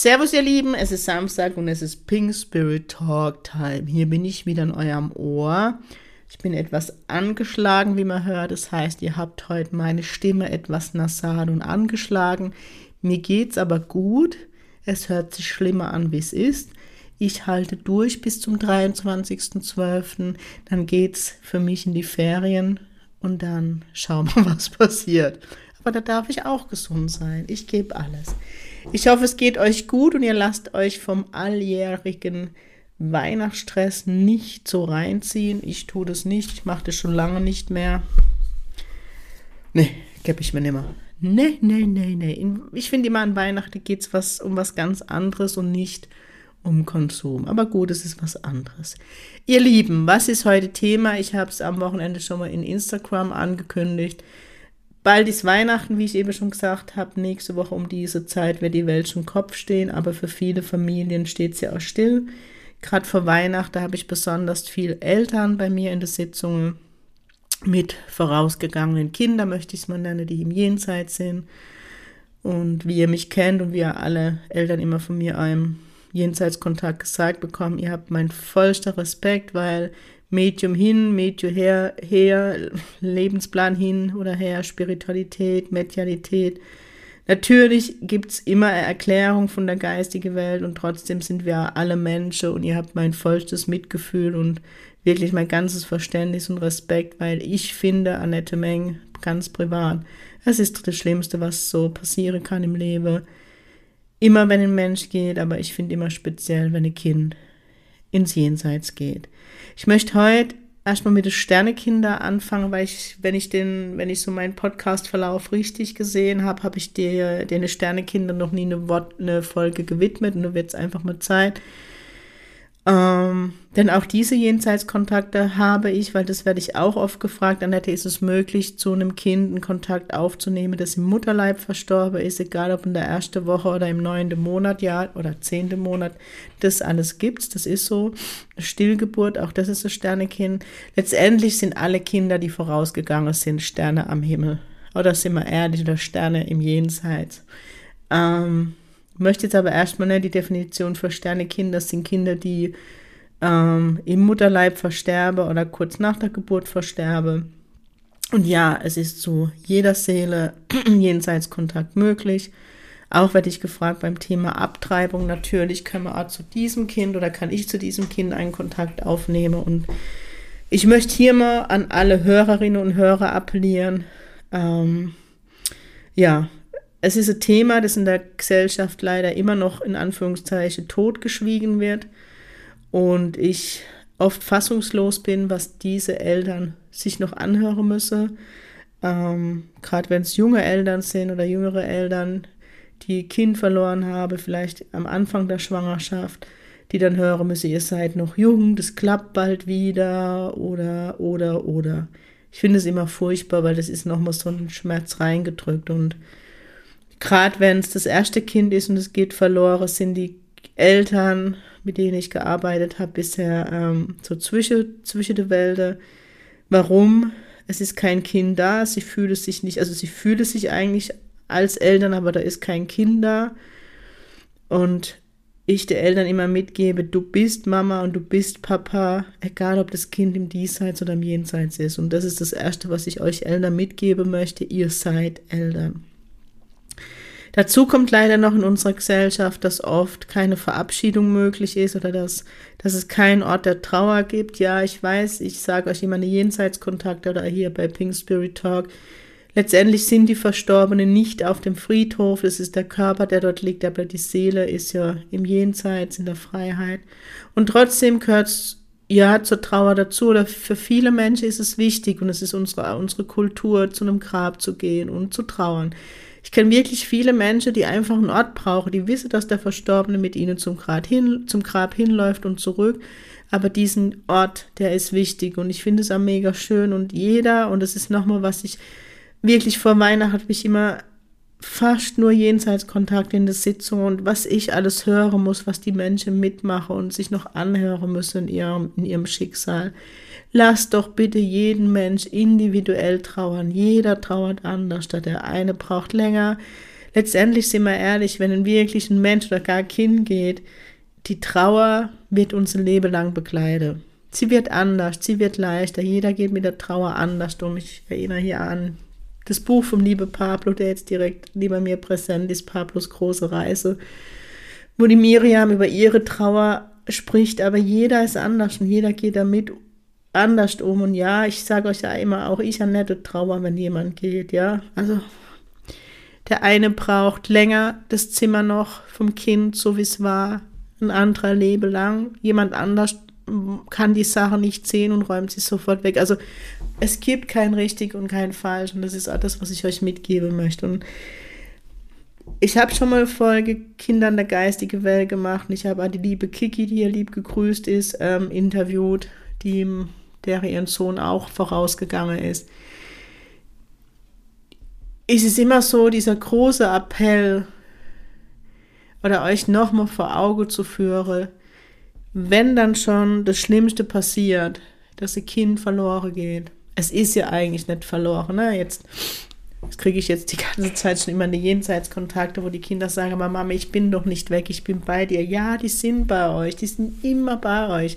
Servus ihr Lieben, es ist Samstag und es ist Pink Spirit Talk Time. Hier bin ich wieder in eurem Ohr. Ich bin etwas angeschlagen, wie man hört. Das heißt, ihr habt heute meine Stimme etwas nasal und angeschlagen. Mir geht's aber gut. Es hört sich schlimmer an, wie es ist. Ich halte durch bis zum 23.12. Dann geht's für mich in die Ferien und dann schauen wir, was passiert. Aber da darf ich auch gesund sein. Ich gebe alles. Ich hoffe, es geht euch gut und ihr lasst euch vom alljährigen Weihnachtsstress nicht so reinziehen. Ich tue das nicht. Ich mache das schon lange nicht mehr. Nee, gebe ich mir nicht mehr. Nee, nee, nee, nee. Ich finde immer an Weihnachten geht es was, um was ganz anderes und nicht um Konsum. Aber gut, es ist was anderes. Ihr Lieben, was ist heute Thema? Ich habe es am Wochenende schon mal in Instagram angekündigt. Bald ist Weihnachten, wie ich eben schon gesagt habe. Nächste Woche um diese Zeit wird die Welt schon Kopf stehen, aber für viele Familien steht sie auch still. Gerade vor Weihnachten habe ich besonders viel Eltern bei mir in der Sitzung mit vorausgegangenen Kindern, möchte ich es mal nennen, die im Jenseits sind. Und wie ihr mich kennt und wie ihr alle Eltern immer von mir einem Jenseitskontakt gesagt bekommen, ihr habt meinen vollster Respekt, weil Medium hin, Medium her, her, Lebensplan hin oder her, Spiritualität, Medialität. Natürlich gibt es immer eine Erklärung von der geistigen Welt und trotzdem sind wir alle Menschen und ihr habt mein vollstes Mitgefühl und wirklich mein ganzes Verständnis und Respekt, weil ich finde, Annette Meng, ganz privat, es ist das Schlimmste, was so passieren kann im Leben. Immer wenn ein Mensch geht, aber ich finde immer speziell, wenn ein Kind ins Jenseits geht. Ich möchte heute erstmal mit den Sternekinder anfangen, weil ich, wenn ich den, wenn ich so meinen Podcast-Verlauf richtig gesehen habe, habe ich dir den Sternekinder noch nie eine, Wort, eine Folge gewidmet und du wird es einfach mal Zeit. Ähm, denn auch diese Jenseitskontakte habe ich, weil das werde ich auch oft gefragt, Annette, ist es möglich, zu einem Kind einen Kontakt aufzunehmen, das im Mutterleib verstorben ist, egal ob in der ersten Woche oder im neunten Monat, ja, oder zehnten Monat, das alles gibt's, das ist so. Stillgeburt, auch das ist ein Sternekind. Letztendlich sind alle Kinder, die vorausgegangen sind, Sterne am Himmel. Oder sind wir ehrlich, oder Sterne im Jenseits. Ähm, möchte jetzt aber erstmal nicht die Definition für Sternekinder, das sind Kinder, die ähm, im Mutterleib versterben oder kurz nach der Geburt versterben. Und ja, es ist zu jeder Seele Jenseitskontakt möglich. Auch werde ich gefragt beim Thema Abtreibung. Natürlich kann man auch zu diesem Kind oder kann ich zu diesem Kind einen Kontakt aufnehmen. Und ich möchte hier mal an alle Hörerinnen und Hörer appellieren. Ähm, ja, es ist ein Thema, das in der Gesellschaft leider immer noch in Anführungszeichen totgeschwiegen wird und ich oft fassungslos bin, was diese Eltern sich noch anhören müssen. Ähm, Gerade wenn es junge Eltern sind oder jüngere Eltern, die Kind verloren haben, vielleicht am Anfang der Schwangerschaft, die dann hören müssen, ihr seid noch jung, das klappt bald wieder oder, oder, oder. Ich finde es immer furchtbar, weil das ist nochmal so ein Schmerz reingedrückt und gerade wenn es das erste Kind ist und es geht verloren, sind die Eltern, mit denen ich gearbeitet habe, bisher ähm, so zwischen, zwischen der Wälder. Warum? Es ist kein Kind da, sie fühlt sich nicht, also sie fühlt sich eigentlich als Eltern, aber da ist kein Kind da. Und ich den Eltern immer mitgebe, du bist Mama und du bist Papa, egal ob das Kind im Diesseits oder im Jenseits ist. Und das ist das Erste, was ich euch Eltern mitgeben möchte. Ihr seid Eltern. Dazu kommt leider noch in unserer Gesellschaft, dass oft keine Verabschiedung möglich ist oder dass, dass es keinen Ort der Trauer gibt. Ja, ich weiß, ich sage euch immer eine Jenseitskontakte oder hier bei Pink Spirit Talk. Letztendlich sind die Verstorbenen nicht auf dem Friedhof, es ist der Körper, der dort liegt, aber die Seele ist ja im Jenseits, in der Freiheit. Und trotzdem gehört es ja zur Trauer dazu oder für viele Menschen ist es wichtig und es ist unsere, unsere Kultur, zu einem Grab zu gehen und zu trauern. Ich kenne wirklich viele Menschen, die einfach einen Ort brauchen, die wissen, dass der Verstorbene mit ihnen zum Grab, hin, zum Grab hinläuft und zurück. Aber diesen Ort, der ist wichtig und ich finde es auch mega schön und jeder, und das ist nochmal, was ich wirklich vor Weihnachten habe ich immer fast nur Jenseitskontakt in der Sitzung und was ich alles hören muss, was die Menschen mitmachen und sich noch anhören müssen in ihrem, in ihrem Schicksal. Lass doch bitte jeden Mensch individuell trauern. Jeder trauert anders. Der eine braucht länger. Letztendlich sind wir ehrlich, wenn ein wirklich ein Mensch oder gar Kind geht, die Trauer wird unser Leben lang begleiten. Sie wird anders, sie wird leichter. Jeder geht mit der Trauer anders um. Ich erinnere hier an das Buch vom liebe Pablo, der jetzt direkt neben mir präsent ist, Pablos große Reise, wo die Miriam über ihre Trauer spricht, aber jeder ist anders und jeder geht damit anders um. Und ja, ich sage euch ja immer, auch ich habe nette Trauer, wenn jemand geht, ja. Also der eine braucht länger das Zimmer noch vom Kind, so wie es war, ein anderer lebe lang. Jemand anders kann die Sache nicht sehen und räumt sie sofort weg. Also es gibt kein richtig und kein falsch und das ist auch das, was ich euch mitgeben möchte. Und ich habe schon mal Folge Kindern der geistige Welt gemacht ich habe die liebe Kiki, die hier lieb gegrüßt ist, ähm, interviewt, die, der ihren Sohn auch vorausgegangen ist. Es ist immer so dieser große Appell oder euch nochmal vor Auge zu führen, wenn dann schon das Schlimmste passiert, dass ein Kind verloren geht, es ist ja eigentlich nicht verloren. Ne? Jetzt, kriege ich jetzt die ganze Zeit schon immer eine Jenseitskontakte, wo die Kinder sagen, Mama, ich bin doch nicht weg, ich bin bei dir. Ja, die sind bei euch, die sind immer bei euch.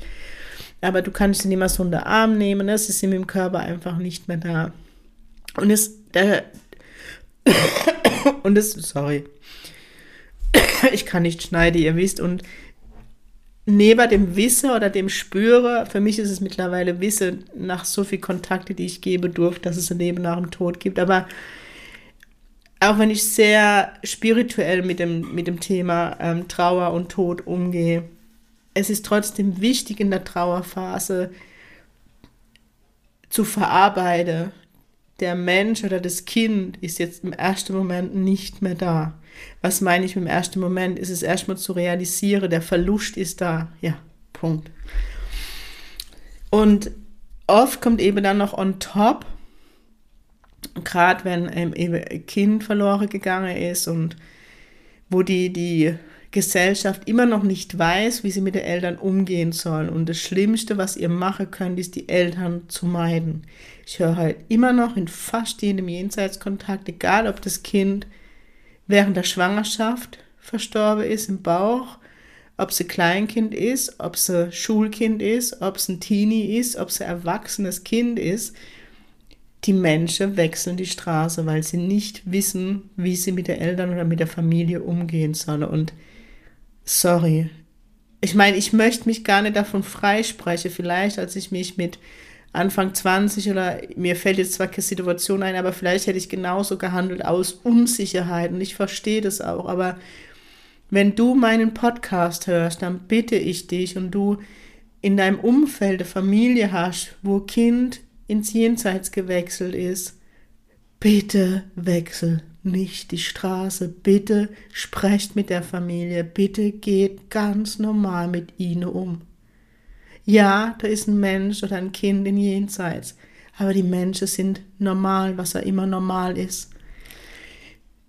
Aber du kannst sie nicht mehr so unter Arm nehmen, ne? sie sind im Körper einfach nicht mehr da. Und es, der, und es, sorry, ich kann nicht schneiden, ihr wisst, und neben dem Wissen oder dem Spüre, für mich ist es mittlerweile Wissen nach so viel Kontakte, die ich gebe durfte, dass es ein Leben nach dem Tod gibt. Aber auch wenn ich sehr spirituell mit dem, mit dem Thema ähm, Trauer und Tod umgehe, es ist trotzdem wichtig in der Trauerphase zu verarbeiten. Der Mensch oder das Kind ist jetzt im ersten Moment nicht mehr da. Was meine ich im ersten Moment? Ist es erstmal zu realisieren, der Verlust ist da. Ja, Punkt. Und oft kommt eben dann noch on top, gerade wenn ein Kind verloren gegangen ist und wo die, die Gesellschaft immer noch nicht weiß, wie sie mit den Eltern umgehen soll. Und das Schlimmste, was ihr machen könnt, ist, die Eltern zu meiden. Ich höre halt immer noch in fast jedem Jenseitskontakt, egal ob das Kind während der Schwangerschaft verstorben ist im Bauch, ob sie Kleinkind ist, ob sie Schulkind ist, ob sie ein Teenie ist, ob sie erwachsenes Kind ist. Die Menschen wechseln die Straße, weil sie nicht wissen, wie sie mit den Eltern oder mit der Familie umgehen sollen. Und sorry, ich meine, ich möchte mich gar nicht davon freisprechen. Vielleicht, als ich mich mit Anfang 20 oder mir fällt jetzt zwar keine Situation ein, aber vielleicht hätte ich genauso gehandelt aus Unsicherheit. Und ich verstehe das auch, aber wenn du meinen Podcast hörst, dann bitte ich dich und du in deinem Umfeld eine Familie hast, wo Kind ins Jenseits gewechselt ist, bitte wechsel nicht die Straße, bitte sprecht mit der Familie, bitte geht ganz normal mit ihnen um. Ja, da ist ein Mensch oder ein Kind in Jenseits, aber die Menschen sind normal, was er immer normal ist.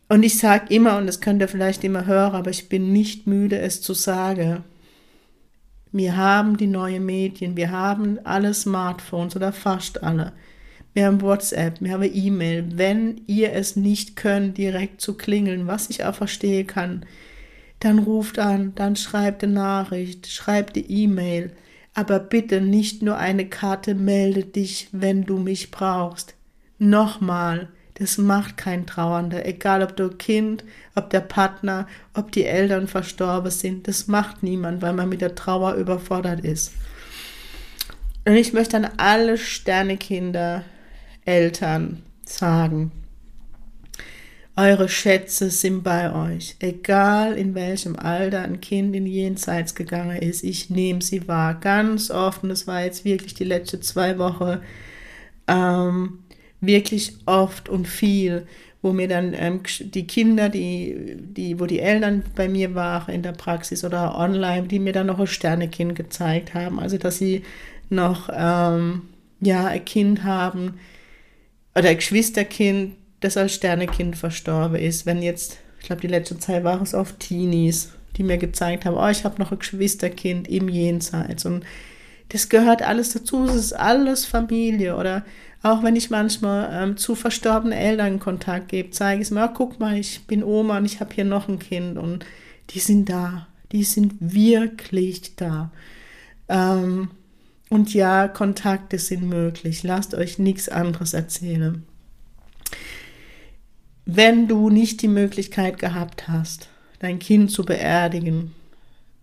Und ich sage immer, und das könnt ihr vielleicht immer hören, aber ich bin nicht müde, es zu sagen. Wir haben die neuen Medien, wir haben alle Smartphones oder fast alle. Wir haben WhatsApp, wir haben E-Mail. Wenn ihr es nicht könnt, direkt zu klingeln, was ich auch verstehen kann, dann ruft an, dann schreibt eine Nachricht, schreibt die E-Mail aber bitte nicht nur eine Karte melde dich, wenn du mich brauchst. Nochmal, das macht kein Trauernder, egal ob du Kind, ob der Partner, ob die Eltern verstorben sind, das macht niemand, weil man mit der Trauer überfordert ist. Und ich möchte an alle Sternekinder, Eltern sagen, eure Schätze sind bei euch. Egal in welchem Alter ein Kind in Jenseits gegangen ist, ich nehme sie wahr. Ganz oft, das war jetzt wirklich die letzten zwei Wochen, ähm, wirklich oft und viel, wo mir dann ähm, die Kinder, die, die, wo die Eltern bei mir waren in der Praxis oder online, die mir dann noch ein Sternekind gezeigt haben. Also dass sie noch ähm, ja, ein Kind haben oder ein Geschwisterkind, das als Sternekind verstorben ist. Wenn jetzt, ich glaube, die letzte Zeit war es oft Teenies, die mir gezeigt haben, oh, ich habe noch ein Geschwisterkind im Jenseits. Und das gehört alles dazu, es ist alles Familie. Oder auch wenn ich manchmal ähm, zu verstorbenen Eltern Kontakt gebe, zeige ich es mir, oh, guck mal, ich bin Oma und ich habe hier noch ein Kind. Und die sind da, die sind wirklich da. Ähm, und ja, Kontakte sind möglich. Lasst euch nichts anderes erzählen. Wenn du nicht die Möglichkeit gehabt hast, dein Kind zu beerdigen,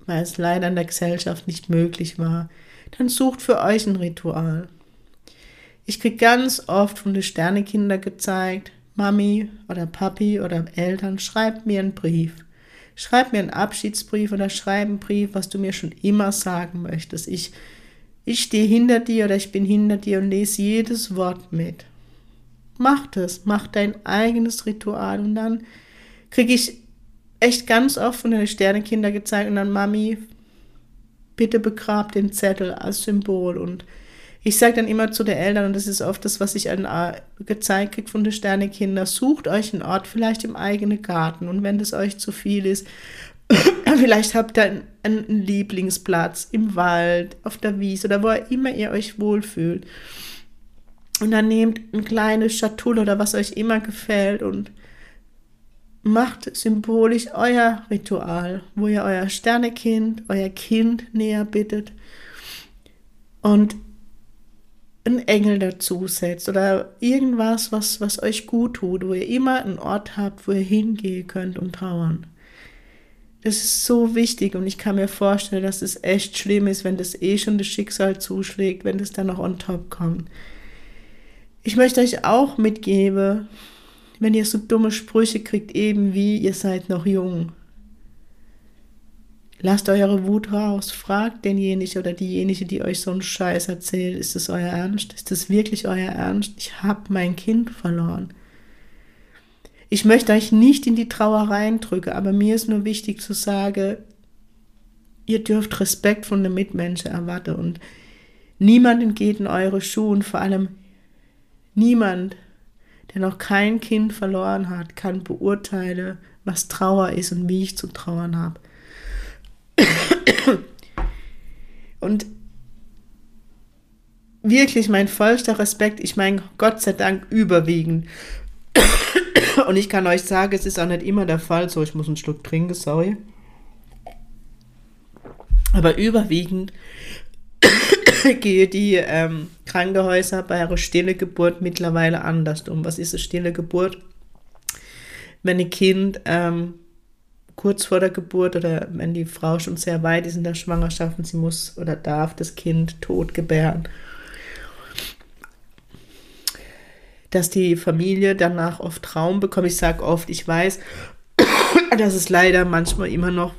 weil es leider in der Gesellschaft nicht möglich war, dann sucht für euch ein Ritual. Ich kriege ganz oft von den Sternekinder gezeigt, Mami oder Papi oder Eltern, schreibt mir einen Brief. Schreib mir einen Abschiedsbrief oder schreib einen Brief, was du mir schon immer sagen möchtest. Ich ich stehe hinter dir oder ich bin hinter dir und lese jedes Wort mit. Mach das, mach dein eigenes Ritual und dann kriege ich echt ganz oft von den Sternekinder gezeigt und dann Mami, bitte begrab den Zettel als Symbol und ich sage dann immer zu den Eltern, und das ist oft das, was ich an, äh, gezeigt kriege von den Sternekinder, sucht euch einen Ort, vielleicht im eigenen Garten. Und wenn das euch zu viel ist, Vielleicht habt ihr einen, Lieblingsplatz im Wald, auf der Wiese oder wo immer ihr euch wohlfühlt. Und dann nehmt ein kleines Schatulle oder was euch immer gefällt und macht symbolisch euer Ritual, wo ihr euer Sternekind, euer Kind näher bittet und einen Engel dazu setzt oder irgendwas, was, was euch gut tut, wo ihr immer einen Ort habt, wo ihr hingehen könnt und trauern. Das ist so wichtig und ich kann mir vorstellen, dass es echt schlimm ist, wenn das eh schon das Schicksal zuschlägt, wenn das dann noch on top kommt. Ich möchte euch auch mitgeben, wenn ihr so dumme Sprüche kriegt, eben wie ihr seid noch jung. Lasst eure Wut raus, fragt denjenigen oder diejenige, die euch so einen Scheiß erzählt, ist das euer Ernst? Ist das wirklich euer Ernst? Ich habe mein Kind verloren. Ich möchte euch nicht in die Trauer reindrücken, aber mir ist nur wichtig zu sagen, ihr dürft Respekt von den Mitmenschen erwarten und niemand geht in eure Schuhe und vor allem niemand, der noch kein Kind verloren hat, kann beurteilen, was Trauer ist und wie ich zu trauern habe. Und wirklich mein vollster Respekt, ich meine Gott sei Dank überwiegend und ich kann euch sagen, es ist auch nicht immer der Fall. So, ich muss einen Schluck trinken, sorry. Aber überwiegend gehe die ähm, Krankenhäuser bei einer stille Geburt mittlerweile anders um. Was ist eine stille Geburt? Wenn ein Kind ähm, kurz vor der Geburt oder wenn die Frau schon sehr weit ist in der Schwangerschaft und sie muss oder darf das Kind tot gebären dass die Familie danach oft Raum bekommt. Ich sage oft, ich weiß, dass es leider manchmal immer noch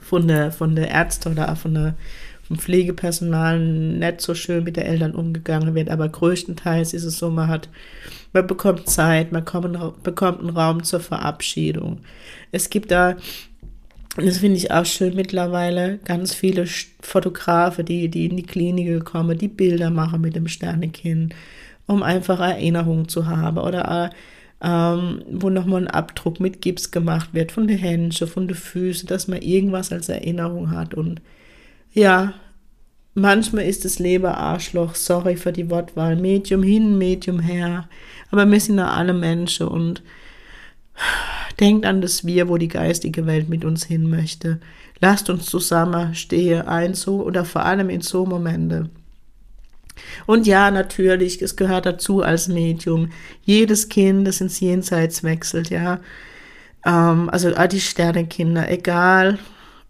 von der, von der Ärzte oder von der, vom Pflegepersonal nicht so schön mit den Eltern umgegangen wird, aber größtenteils ist es so, man hat, man bekommt Zeit, man kommt, bekommt einen Raum zur Verabschiedung. Es gibt da, das finde ich auch schön mittlerweile, ganz viele Fotografen, die, die in die Klinik kommen, die Bilder machen mit dem Sternekind um einfach Erinnerungen zu haben oder ähm, wo nochmal ein Abdruck mit Gips gemacht wird von den Händen, von den Füßen, dass man irgendwas als Erinnerung hat und ja, manchmal ist das Leben Arschloch, sorry für die Wortwahl, Medium hin, Medium her, aber wir sind ja alle Menschen und denkt an das Wir, wo die geistige Welt mit uns hin möchte. Lasst uns zusammen stehen, ein so oder vor allem in so Momente. Und ja, natürlich, es gehört dazu als Medium. Jedes Kind, das ins Jenseits wechselt, ja. Ähm, also die Sternekinder, egal,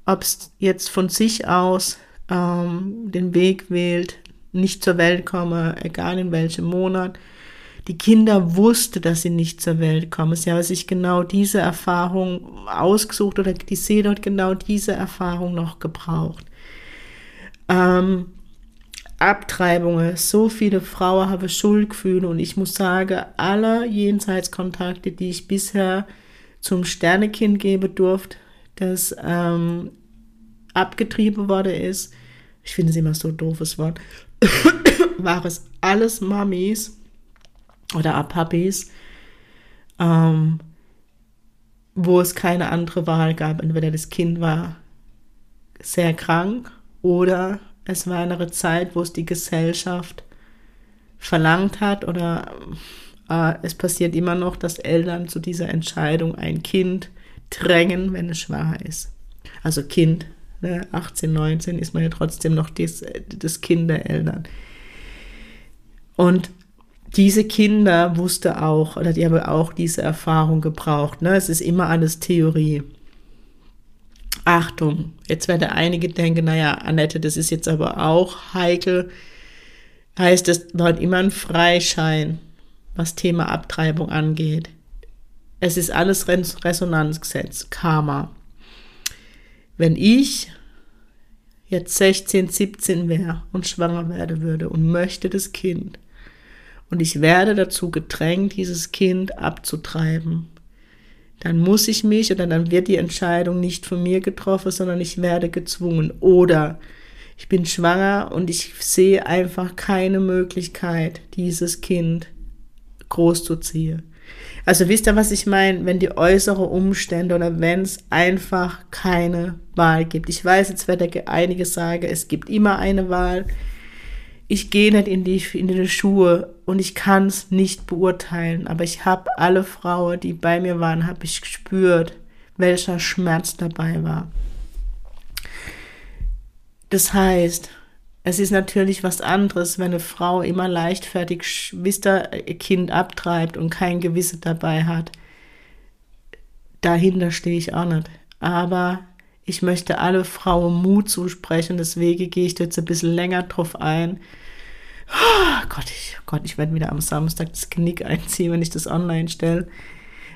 ob es jetzt von sich aus ähm, den Weg wählt, nicht zur Welt komme, egal in welchem Monat. Die Kinder wussten, dass sie nicht zur Welt kommen. Sie haben sich genau diese Erfahrung ausgesucht oder die Seele hat genau diese Erfahrung noch gebraucht. Ähm, Abtreibungen, so viele Frauen haben Schuldgefühle und ich muss sagen, alle Jenseitskontakte, die ich bisher zum Sternekind geben durfte, das ähm, abgetrieben worden ist, ich finde es immer so ein doofes Wort, war es alles Mamis oder Papis, ähm, wo es keine andere Wahl gab. Entweder das Kind war sehr krank oder es war eine Zeit, wo es die Gesellschaft verlangt hat oder äh, es passiert immer noch, dass Eltern zu dieser Entscheidung ein Kind drängen, wenn es schwanger ist. Also Kind, ne, 18, 19 ist man ja trotzdem noch das, das Kind der Eltern. Und diese Kinder wusste auch, oder die haben auch diese Erfahrung gebraucht. Ne? Es ist immer alles Theorie. Achtung, jetzt werden einige denken, naja, Annette, das ist jetzt aber auch heikel. Heißt, es war immer ein Freischein, was Thema Abtreibung angeht. Es ist alles Resonanzgesetz, Karma. Wenn ich jetzt 16, 17 wäre und schwanger werden würde und möchte das Kind, und ich werde dazu gedrängt, dieses Kind abzutreiben, dann muss ich mich oder dann wird die Entscheidung nicht von mir getroffen, sondern ich werde gezwungen. Oder ich bin schwanger und ich sehe einfach keine Möglichkeit, dieses Kind großzuziehen. Also wisst ihr, was ich meine? Wenn die äußeren Umstände oder wenn es einfach keine Wahl gibt. Ich weiß, jetzt werde einige sagen, es gibt immer eine Wahl ich gehe nicht in die, in die Schuhe und ich kann es nicht beurteilen, aber ich habe alle Frauen, die bei mir waren, habe ich gespürt, welcher Schmerz dabei war. Das heißt, es ist natürlich was anderes, wenn eine Frau immer leichtfertig Schwister Kind abtreibt und kein Gewissen dabei hat. Dahinter stehe ich auch nicht. Aber ich möchte alle Frauen Mut zusprechen, deswegen gehe ich jetzt ein bisschen länger drauf ein. Oh Gott, ich, oh Gott, ich werde wieder am Samstag das Knick einziehen, wenn ich das online stelle.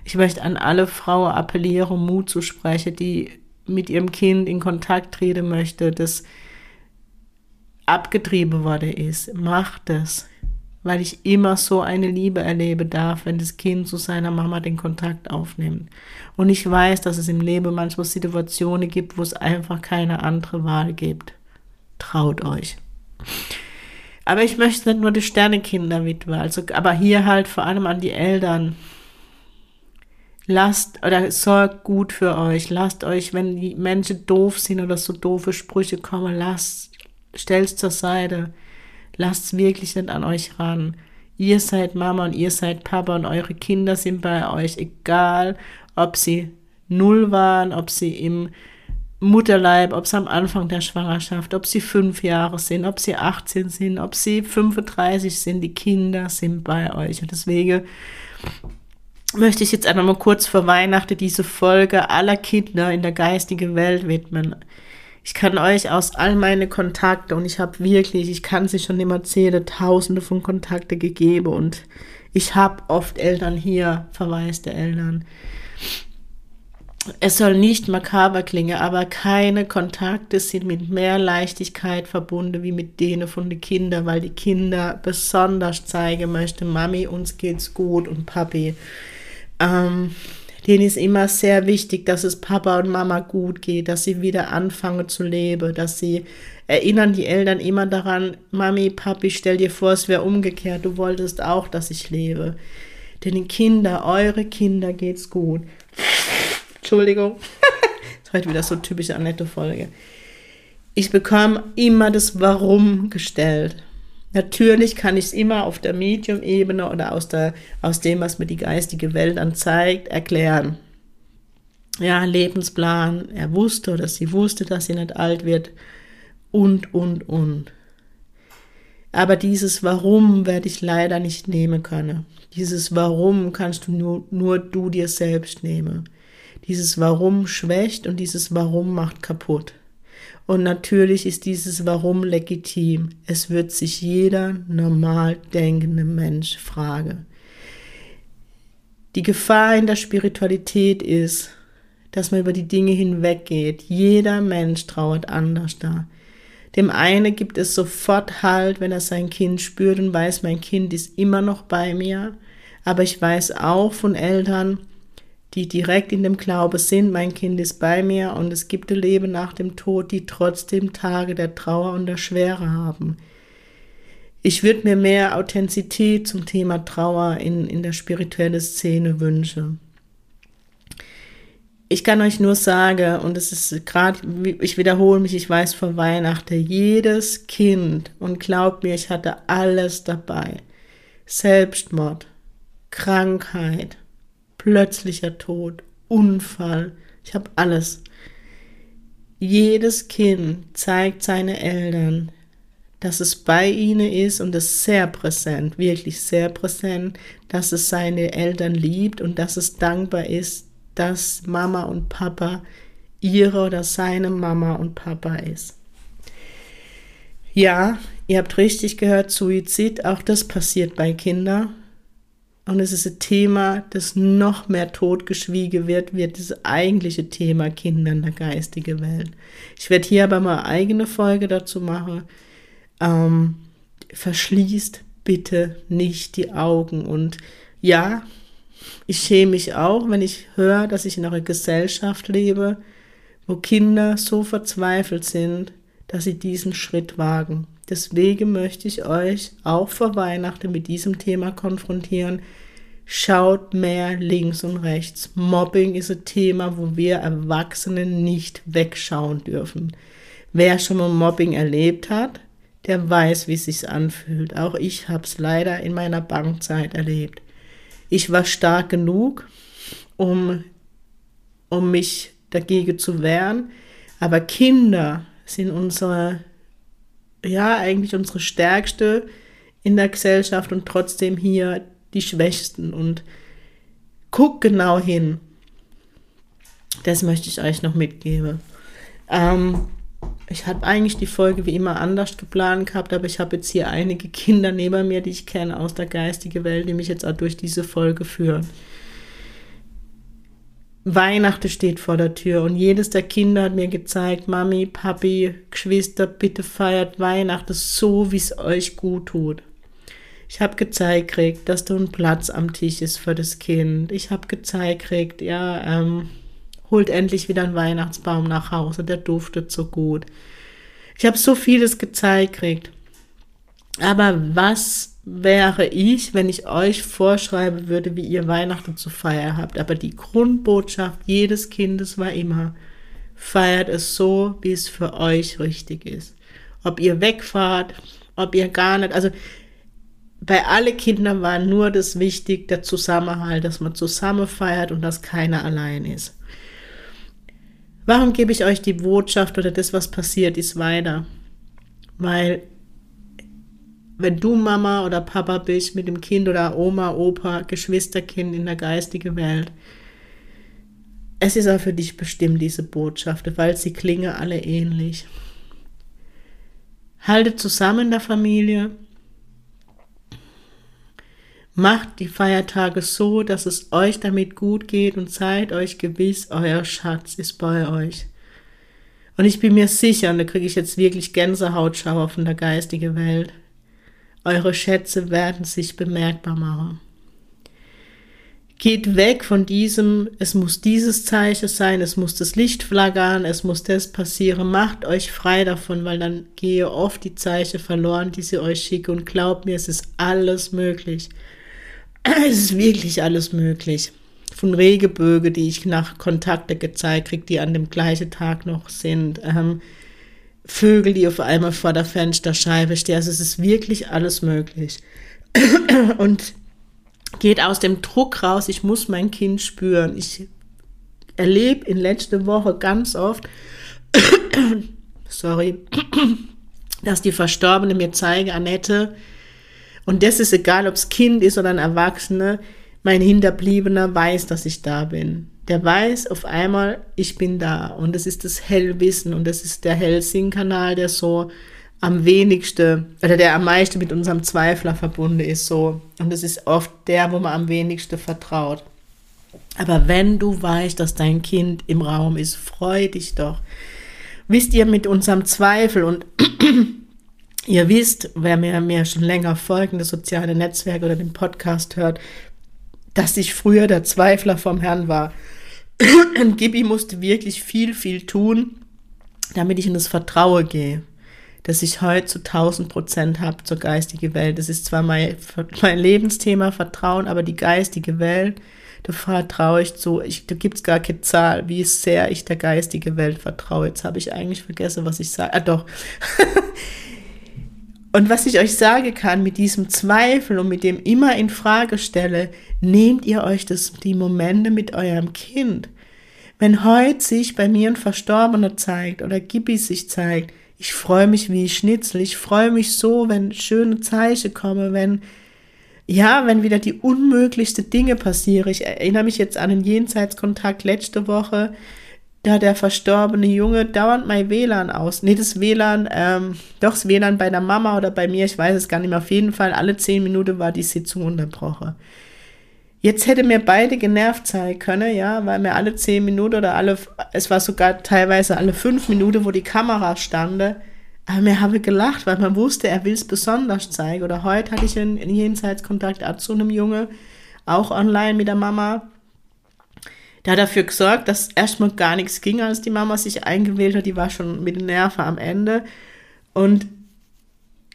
Ich möchte an alle Frauen appellieren, Mut zu sprechen, die mit ihrem Kind in Kontakt treten möchte, das abgetrieben worden ist. Macht das weil ich immer so eine Liebe erleben darf, wenn das Kind zu seiner Mama den Kontakt aufnimmt. Und ich weiß, dass es im Leben manchmal Situationen gibt, wo es einfach keine andere Wahl gibt. Traut euch. Aber ich möchte nicht nur die Sternekinderwitwe, also, aber hier halt vor allem an die Eltern. Lasst oder sorgt gut für euch. Lasst euch, wenn die Menschen doof sind oder so doofe Sprüche kommen, lasst, stell's zur Seite lasst wirklich nicht an euch ran. Ihr seid Mama und ihr seid Papa und eure Kinder sind bei euch, egal ob sie null waren, ob sie im Mutterleib, ob sie am Anfang der Schwangerschaft, ob sie fünf Jahre sind, ob sie 18 sind, ob sie 35 sind, die Kinder sind bei euch. Und deswegen möchte ich jetzt einfach mal kurz vor Weihnachten diese Folge aller Kinder in der geistigen Welt widmen. Ich kann euch aus all meine Kontakte und ich habe wirklich, ich kann sie schon immer erzählen, tausende von Kontakte gegeben und ich habe oft Eltern hier, verwaiste Eltern. Es soll nicht makaber klingen, aber keine Kontakte sind mit mehr Leichtigkeit verbunden wie mit denen von den Kindern, weil die Kinder besonders zeigen möchten, Mami, uns geht's gut und Papi. Ähm, denen ist immer sehr wichtig, dass es Papa und Mama gut geht, dass sie wieder anfangen zu leben, dass sie erinnern die Eltern immer daran, Mami, Papi, stell dir vor, es wäre umgekehrt, du wolltest auch, dass ich lebe. Denn den Kinder, eure Kinder geht's gut. Entschuldigung. ist heute wieder so typische Annette-Folge. Ich bekomme immer das Warum gestellt. Natürlich kann ich es immer auf der Medium-Ebene oder aus, der, aus dem, was mir die geistige Welt anzeigt, erklären. Ja, Lebensplan, er wusste oder sie wusste, dass sie nicht alt wird und, und, und. Aber dieses Warum werde ich leider nicht nehmen können. Dieses Warum kannst du nur, nur du dir selbst nehmen. Dieses Warum schwächt und dieses Warum macht kaputt. Und natürlich ist dieses Warum legitim. Es wird sich jeder normal denkende Mensch fragen. Die Gefahr in der Spiritualität ist, dass man über die Dinge hinweggeht. Jeder Mensch trauert anders da. Dem einen gibt es sofort Halt, wenn er sein Kind spürt und weiß, mein Kind ist immer noch bei mir. Aber ich weiß auch von Eltern, die direkt in dem Glaube sind, mein Kind ist bei mir und es gibt ein Leben nach dem Tod, die trotzdem Tage der Trauer und der Schwere haben. Ich würde mir mehr Authentizität zum Thema Trauer in, in der spirituellen Szene wünschen ich kann euch nur sagen, und es ist gerade, ich wiederhole mich, ich weiß vor Weihnachten, jedes Kind, und glaubt mir, ich hatte alles dabei. Selbstmord, Krankheit, plötzlicher Tod, Unfall, ich habe alles. Jedes Kind zeigt seine Eltern, dass es bei ihnen ist und es sehr präsent, wirklich sehr präsent, dass es seine Eltern liebt und dass es dankbar ist, dass Mama und Papa ihre oder seine Mama und Papa ist. Ja, ihr habt richtig gehört, Suizid, auch das passiert bei Kindern. Und es ist ein Thema, das noch mehr totgeschwiegen wird, wird das eigentliche Thema Kinder in der geistigen Welt. Ich werde hier aber mal eigene Folge dazu machen. Ähm, verschließt bitte nicht die Augen. Und ja, ich schäme mich auch, wenn ich höre, dass ich in einer Gesellschaft lebe, wo Kinder so verzweifelt sind, dass sie diesen Schritt wagen. Deswegen möchte ich euch auch vor Weihnachten mit diesem Thema konfrontieren. Schaut mehr links und rechts. Mobbing ist ein Thema, wo wir Erwachsenen nicht wegschauen dürfen. Wer schon mal Mobbing erlebt hat, der weiß, wie es sich anfühlt. Auch ich habe es leider in meiner Bankzeit erlebt. Ich war stark genug, um, um mich dagegen zu wehren. Aber Kinder sind unsere, ja, eigentlich unsere Stärkste in der Gesellschaft und trotzdem hier die Schwächsten. Und guck genau hin. Das möchte ich euch noch mitgeben. Ähm, ich habe eigentlich die Folge wie immer anders geplant gehabt, aber ich habe jetzt hier einige Kinder neben mir, die ich kenne aus der geistigen Welt, die mich jetzt auch durch diese Folge führen. Weihnachten steht vor der Tür und jedes der Kinder hat mir gezeigt, Mami, Papi, Geschwister, bitte feiert Weihnachten so, wie es euch gut tut. Ich habe gezeigt kriegt, dass du ein Platz am Tisch ist für das Kind. Ich habe gezeigt kriegt, ja, ähm, holt endlich wieder einen Weihnachtsbaum nach Hause, der duftet so gut. Ich habe so vieles gezeigt kriegt. Aber was wäre ich, wenn ich euch vorschreiben würde, wie ihr Weihnachten zu feiern habt? Aber die Grundbotschaft jedes Kindes war immer, feiert es so, wie es für euch richtig ist. Ob ihr wegfahrt, ob ihr gar nicht, also bei alle Kindern war nur das wichtig, der Zusammenhalt, dass man zusammen feiert und dass keiner allein ist. Warum gebe ich euch die Botschaft oder das, was passiert ist, weiter? Weil wenn du Mama oder Papa bist mit dem Kind oder Oma, Opa, Geschwisterkind in der geistigen Welt, es ist auch für dich bestimmt, diese Botschaft, weil sie klingen alle ähnlich. Haltet zusammen in der Familie, Macht die Feiertage so, dass es euch damit gut geht und seid euch gewiss, euer Schatz ist bei euch. Und ich bin mir sicher, und da kriege ich jetzt wirklich Gänsehautschauer von der geistigen Welt, eure Schätze werden sich bemerkbar machen. Geht weg von diesem, es muss dieses Zeichen sein, es muss das Licht flaggern, es muss das passieren. Macht euch frei davon, weil dann gehe oft die Zeichen verloren, die sie euch schicken. Und glaubt mir, es ist alles möglich. Es ist wirklich alles möglich. Von Regeböge, die ich nach Kontakte gezeigt kriege, die an dem gleichen Tag noch sind. Ähm, Vögel, die auf einmal vor der Fensterscheibe stehen. Also es ist wirklich alles möglich. Und geht aus dem Druck raus, ich muss mein Kind spüren. Ich erlebe in letzter Woche ganz oft, sorry, dass die Verstorbene mir zeigen, Annette, und das ist egal, ob es Kind ist oder ein Erwachsener, mein Hinterbliebener weiß, dass ich da bin. Der weiß auf einmal, ich bin da. Und das ist das Hellwissen und das ist der Hellsing-Kanal, der so am wenigsten oder der am meisten mit unserem Zweifler verbunden ist so. Und das ist oft der, wo man am wenigsten vertraut. Aber wenn du weißt, dass dein Kind im Raum ist, freu dich doch. wisst ihr, mit unserem Zweifel und ihr wisst, wer mir, mir schon länger folgende soziale Netzwerke oder den Podcast hört, dass ich früher der Zweifler vom Herrn war. Gibi musste wirklich viel, viel tun, damit ich in das Vertrauen gehe, dass ich heute zu 1000 Prozent habe zur geistigen Welt. Das ist zwar mein, mein Lebensthema, Vertrauen, aber die geistige Welt, da vertraue ich zu, ich, da gibt es gar keine Zahl, wie sehr ich der geistigen Welt vertraue. Jetzt habe ich eigentlich vergessen, was ich sage. Ah, doch. und was ich euch sagen kann mit diesem Zweifel und mit dem immer in Frage stelle, nehmt ihr euch das, die Momente mit eurem Kind. Wenn heute sich bei mir ein Verstorbener zeigt oder Gibi sich zeigt, ich freue mich wie Schnitzel. Ich freue mich so, wenn schöne Zeichen kommen, wenn, ja, wenn wieder die unmöglichsten Dinge passieren. Ich erinnere mich jetzt an den Jenseitskontakt letzte Woche. Da der verstorbene Junge dauernd mein WLAN aus. Nee, das WLAN, ähm, doch das WLAN bei der Mama oder bei mir, ich weiß es gar nicht mehr. Auf jeden Fall, alle zehn Minuten war die Sitzung unterbrochen. Jetzt hätte mir beide genervt sein können, ja, weil mir alle zehn Minuten oder alle, es war sogar teilweise alle fünf Minuten, wo die Kamera stand, aber mir habe gelacht, weil man wusste, er will es besonders zeigen. Oder heute hatte ich einen, Jenseitskontakt zu einem Junge, auch online mit der Mama. Der hat dafür gesorgt, dass erstmal gar nichts ging, als die Mama sich eingewählt hat. Die war schon mit den Nerven am Ende. Und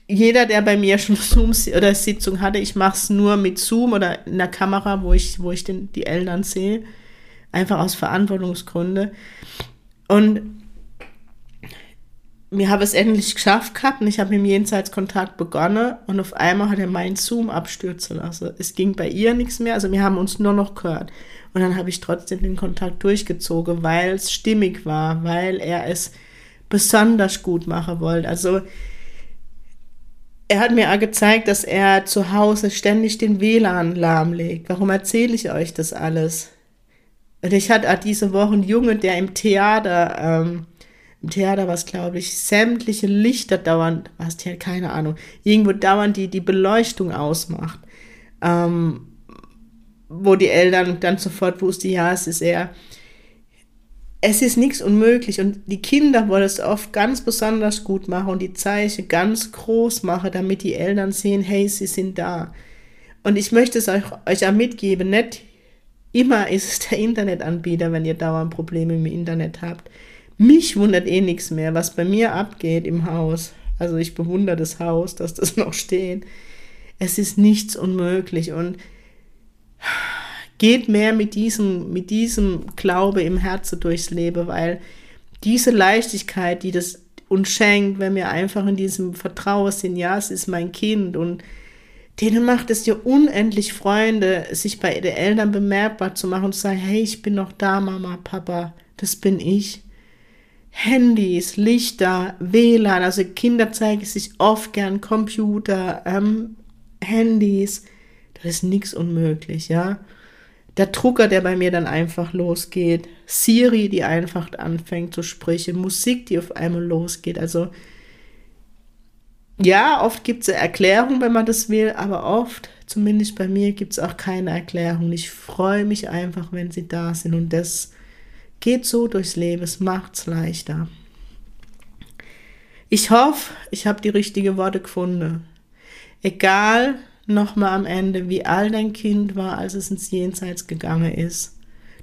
jeder, der bei mir schon Zoom oder Sitzung hatte, ich mache es nur mit Zoom oder in der Kamera, wo ich, wo ich den, die Eltern sehe. Einfach aus Verantwortungsgründen. Und mir habe es endlich geschafft gehabt und ich habe mit dem Jenseitskontakt begonnen und auf einmal hat er meinen Zoom abstürzen lassen. Es ging bei ihr nichts mehr, also wir haben uns nur noch gehört. Und dann habe ich trotzdem den Kontakt durchgezogen, weil es stimmig war, weil er es besonders gut machen wollte. Also er hat mir auch gezeigt, dass er zu Hause ständig den WLAN lahmlegt. Warum erzähle ich euch das alles? Und ich hatte auch diese Woche einen Junge, der im Theater, ähm, im Theater was glaube ich, sämtliche Lichter dauernd, was der, keine Ahnung, irgendwo dauernd die, die Beleuchtung ausmacht. Ähm, wo die Eltern dann sofort wussten, ja, es ist er es ist nichts unmöglich und die Kinder wollen es oft ganz besonders gut machen und die Zeichen ganz groß machen, damit die Eltern sehen, hey, sie sind da. Und ich möchte es euch, euch auch mitgeben, nicht immer ist es der Internetanbieter, wenn ihr dauernd Probleme im Internet habt. Mich wundert eh nichts mehr, was bei mir abgeht im Haus. Also ich bewundere das Haus, dass das noch steht. Es ist nichts unmöglich und geht mehr mit diesem, mit diesem Glaube im Herzen durchs Leben, weil diese Leichtigkeit, die das uns schenkt, wenn wir einfach in diesem Vertrauen sind, ja, es ist mein Kind und denen macht es dir unendlich Freunde, sich bei den Eltern bemerkbar zu machen und zu sagen, hey, ich bin noch da, Mama, Papa, das bin ich. Handys, Lichter, WLAN, also Kinder zeigen sich oft gern Computer, ähm, Handys, ist nichts unmöglich, ja der Drucker, der bei mir dann einfach losgeht, Siri, die einfach anfängt zu sprechen, Musik, die auf einmal losgeht. Also ja, oft gibt es eine Erklärung, wenn man das will, aber oft, zumindest bei mir, gibt es auch keine Erklärung. Ich freue mich einfach, wenn sie da sind und das geht so durchs Leben, es macht es leichter. Ich hoffe, ich habe die richtigen Worte gefunden. Egal, nochmal am Ende, wie alt dein Kind war, als es ins Jenseits gegangen ist.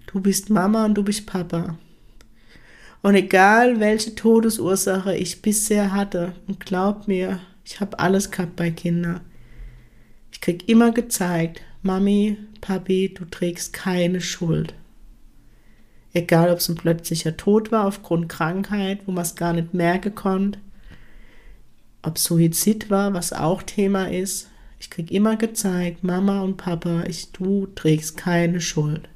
Du bist Mama und du bist Papa. Und egal, welche Todesursache ich bisher hatte, und glaub mir, ich habe alles gehabt bei Kindern. Ich krieg immer gezeigt, Mami, Papi, du trägst keine Schuld. Egal, ob es ein plötzlicher Tod war aufgrund Krankheit, wo man es gar nicht merken konnte, ob Suizid war, was auch Thema ist, ich krieg immer gezeigt, Mama und Papa, ich, du trägst keine Schuld.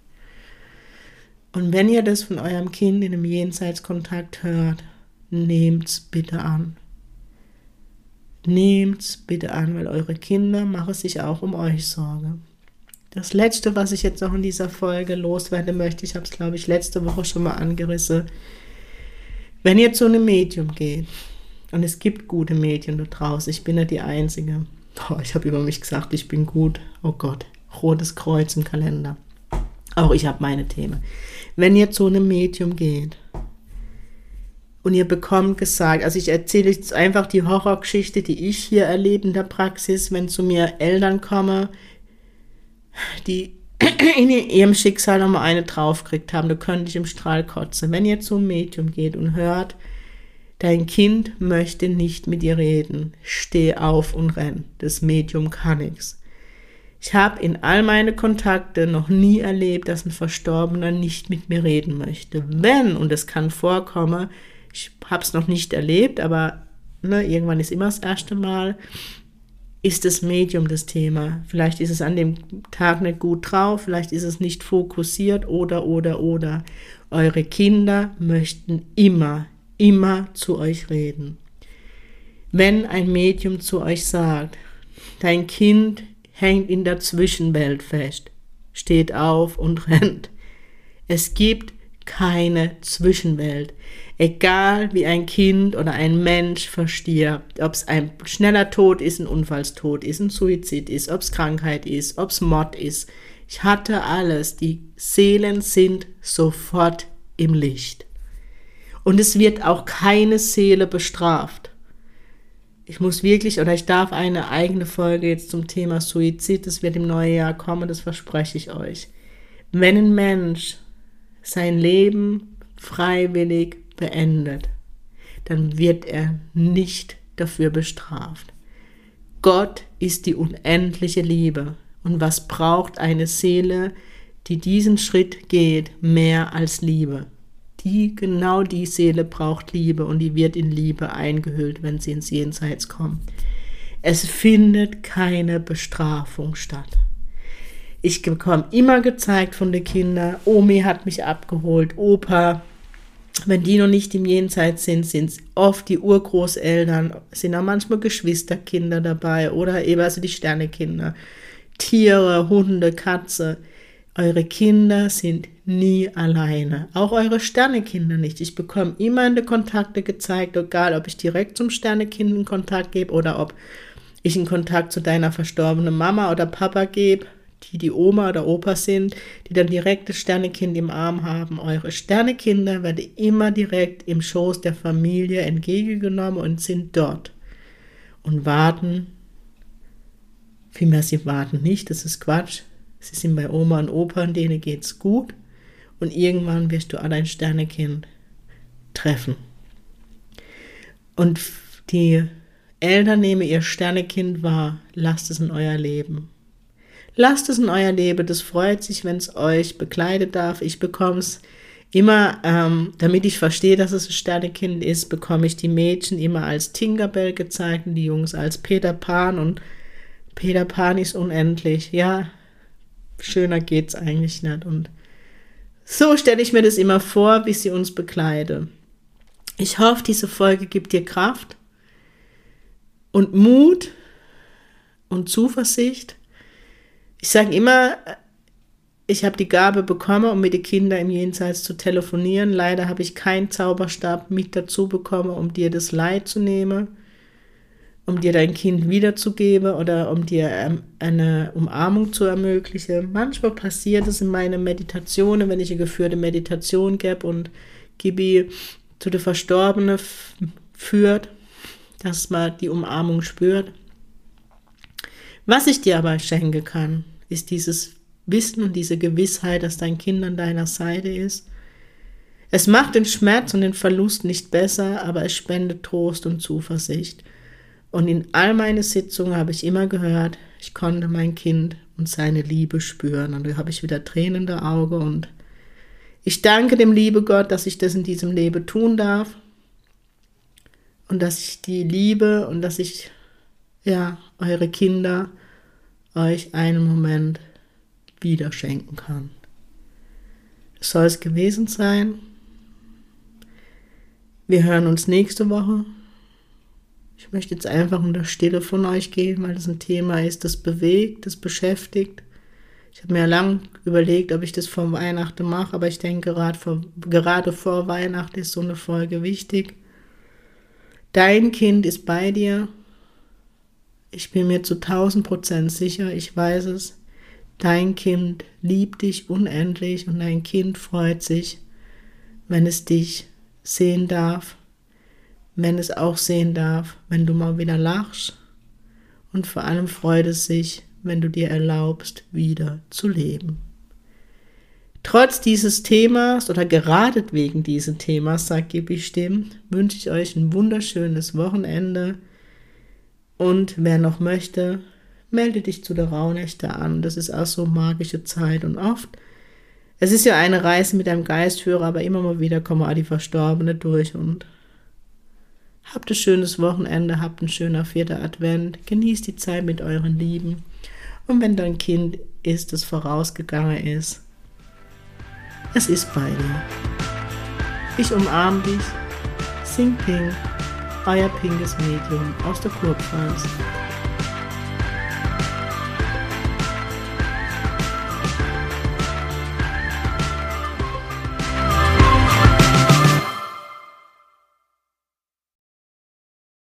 Und wenn ihr das von eurem Kind in einem Jenseitskontakt hört, nehmt's bitte an. Nehmt's bitte an, weil eure Kinder machen sich auch um euch Sorge. Das letzte, was ich jetzt noch in dieser Folge loswerden möchte, ich habe es, glaube ich, letzte Woche schon mal angerissen. Wenn ihr zu einem Medium geht, und es gibt gute Medien da draußen, ich bin ja die Einzige, Oh, ich habe über mich gesagt, ich bin gut. Oh Gott, rotes Kreuz im Kalender. Auch ich habe meine Themen. Wenn ihr zu einem Medium geht und ihr bekommt gesagt, also ich erzähle jetzt einfach die Horrorgeschichte, die ich hier erlebe in der Praxis, wenn zu mir Eltern kommen, die in ihrem Schicksal nochmal eine draufkriegt haben, da könnte ich im Strahl kotzen. Wenn ihr zum Medium geht und hört, dein Kind möchte nicht mit dir reden, steh auf und renn. Das Medium kann nichts. Ich habe in all meine Kontakte noch nie erlebt, dass ein Verstorbener nicht mit mir reden möchte. Wenn, und es kann vorkommen, ich habe es noch nicht erlebt, aber ne, irgendwann ist immer das erste Mal, ist das Medium das Thema. Vielleicht ist es an dem Tag nicht gut drauf, vielleicht ist es nicht fokussiert oder, oder, oder. Eure Kinder möchten immer, immer zu euch reden. Wenn ein Medium zu euch sagt, dein Kind hängt in der Zwischenwelt fest, steht auf und rennt. Es gibt keine Zwischenwelt. Egal wie ein Kind oder ein Mensch verstirbt, ob es ein schneller Tod ist, ein Unfallstod ist, ein Suizid ist, ob es Krankheit ist, ob es Mord ist. Ich hatte alles. Die Seelen sind sofort im Licht. Und es wird auch keine Seele bestraft. Ich muss wirklich oder ich darf eine eigene Folge jetzt zum Thema Suizid, das wird im neuen Jahr kommen, das verspreche ich euch. Wenn ein Mensch sein Leben freiwillig beendet, dann wird er nicht dafür bestraft. Gott ist die unendliche Liebe. Und was braucht eine Seele, die diesen Schritt geht, mehr als Liebe? Die, genau die Seele braucht Liebe und die wird in Liebe eingehüllt, wenn sie ins Jenseits kommt. Es findet keine Bestrafung statt. Ich bekomme immer gezeigt von den Kindern, Omi hat mich abgeholt, Opa wenn die noch nicht im Jenseits sind, sind es oft die Urgroßeltern, sind auch manchmal Geschwisterkinder dabei oder eben also die Sternekinder. Tiere, Hunde, Katze. Eure Kinder sind nie alleine. Auch eure Sternekinder nicht. Ich bekomme immer in die Kontakte gezeigt, egal ob ich direkt zum Sternekind in Kontakt gebe oder ob ich in Kontakt zu deiner verstorbenen Mama oder Papa gebe die die Oma oder Opa sind, die dann direkt das Sternekind im Arm haben. Eure Sternekinder werden immer direkt im Schoß der Familie entgegengenommen und sind dort und warten. Vielmehr, sie warten nicht, das ist Quatsch. Sie sind bei Oma und Opa, denen geht's gut. Und irgendwann wirst du dein Sternekind treffen. Und die Eltern nehmen ihr Sternekind wahr, lasst es in euer Leben. Lasst es in euer Leben. Das freut sich, wenn es euch bekleidet darf. Ich bekomme es immer, ähm, damit ich verstehe, dass es ein Sternekind ist, bekomme ich die Mädchen immer als Tinkerbell gezeigt und die Jungs als Peter Pan. Und Peter Pan ist unendlich. Ja, schöner geht's eigentlich nicht. Und so stelle ich mir das immer vor, wie sie uns bekleide. Ich hoffe, diese Folge gibt dir Kraft und Mut und Zuversicht ich sage immer, ich habe die Gabe bekommen, um mit den Kindern im Jenseits zu telefonieren. Leider habe ich keinen Zauberstab mit dazu bekommen, um dir das Leid zu nehmen, um dir dein Kind wiederzugeben oder um dir ähm, eine Umarmung zu ermöglichen. Manchmal passiert es in meinen Meditationen, wenn ich eine geführte Meditation gebe und Gibi zu der Verstorbenen führt, dass man die Umarmung spürt. Was ich dir aber schenken kann, ist dieses Wissen und diese Gewissheit, dass dein Kind an deiner Seite ist. Es macht den Schmerz und den Verlust nicht besser, aber es spendet Trost und Zuversicht. Und in all meine Sitzungen habe ich immer gehört, ich konnte mein Kind und seine Liebe spüren. Und da habe ich wieder tränende Auge und ich danke dem liebe Gott, dass ich das in diesem Leben tun darf und dass ich die Liebe und dass ich ja eure Kinder euch einen Moment wieder schenken kann. Das soll es gewesen sein. Wir hören uns nächste Woche. Ich möchte jetzt einfach in der Stille von euch gehen, weil das ein Thema ist, das bewegt, das beschäftigt. Ich habe mir lang überlegt, ob ich das vor Weihnachten mache, aber ich denke, gerade vor, gerade vor Weihnachten ist so eine Folge wichtig. Dein Kind ist bei dir ich bin mir zu 1000 Prozent sicher, ich weiß es. Dein Kind liebt dich unendlich und dein Kind freut sich, wenn es dich sehen darf, wenn es auch sehen darf, wenn du mal wieder lachst. Und vor allem freut es sich, wenn du dir erlaubst, wieder zu leben. Trotz dieses Themas oder gerade wegen dieses Themas, sagt Gibi Stimm, wünsche ich euch ein wunderschönes Wochenende. Und wer noch möchte, melde dich zu der Rauhnächte an. Das ist auch so magische Zeit und oft. Es ist ja eine Reise mit einem Geistführer, aber immer mal wieder kommen auch die Verstorbene durch und habt ein schönes Wochenende, habt ein schöner vierter Advent, genießt die Zeit mit euren Lieben. Und wenn dein Kind ist, das vorausgegangen ist, es ist bei dir. Ich umarme dich. Sing Pink, euer pinkes Medium aus der Kurpfalz.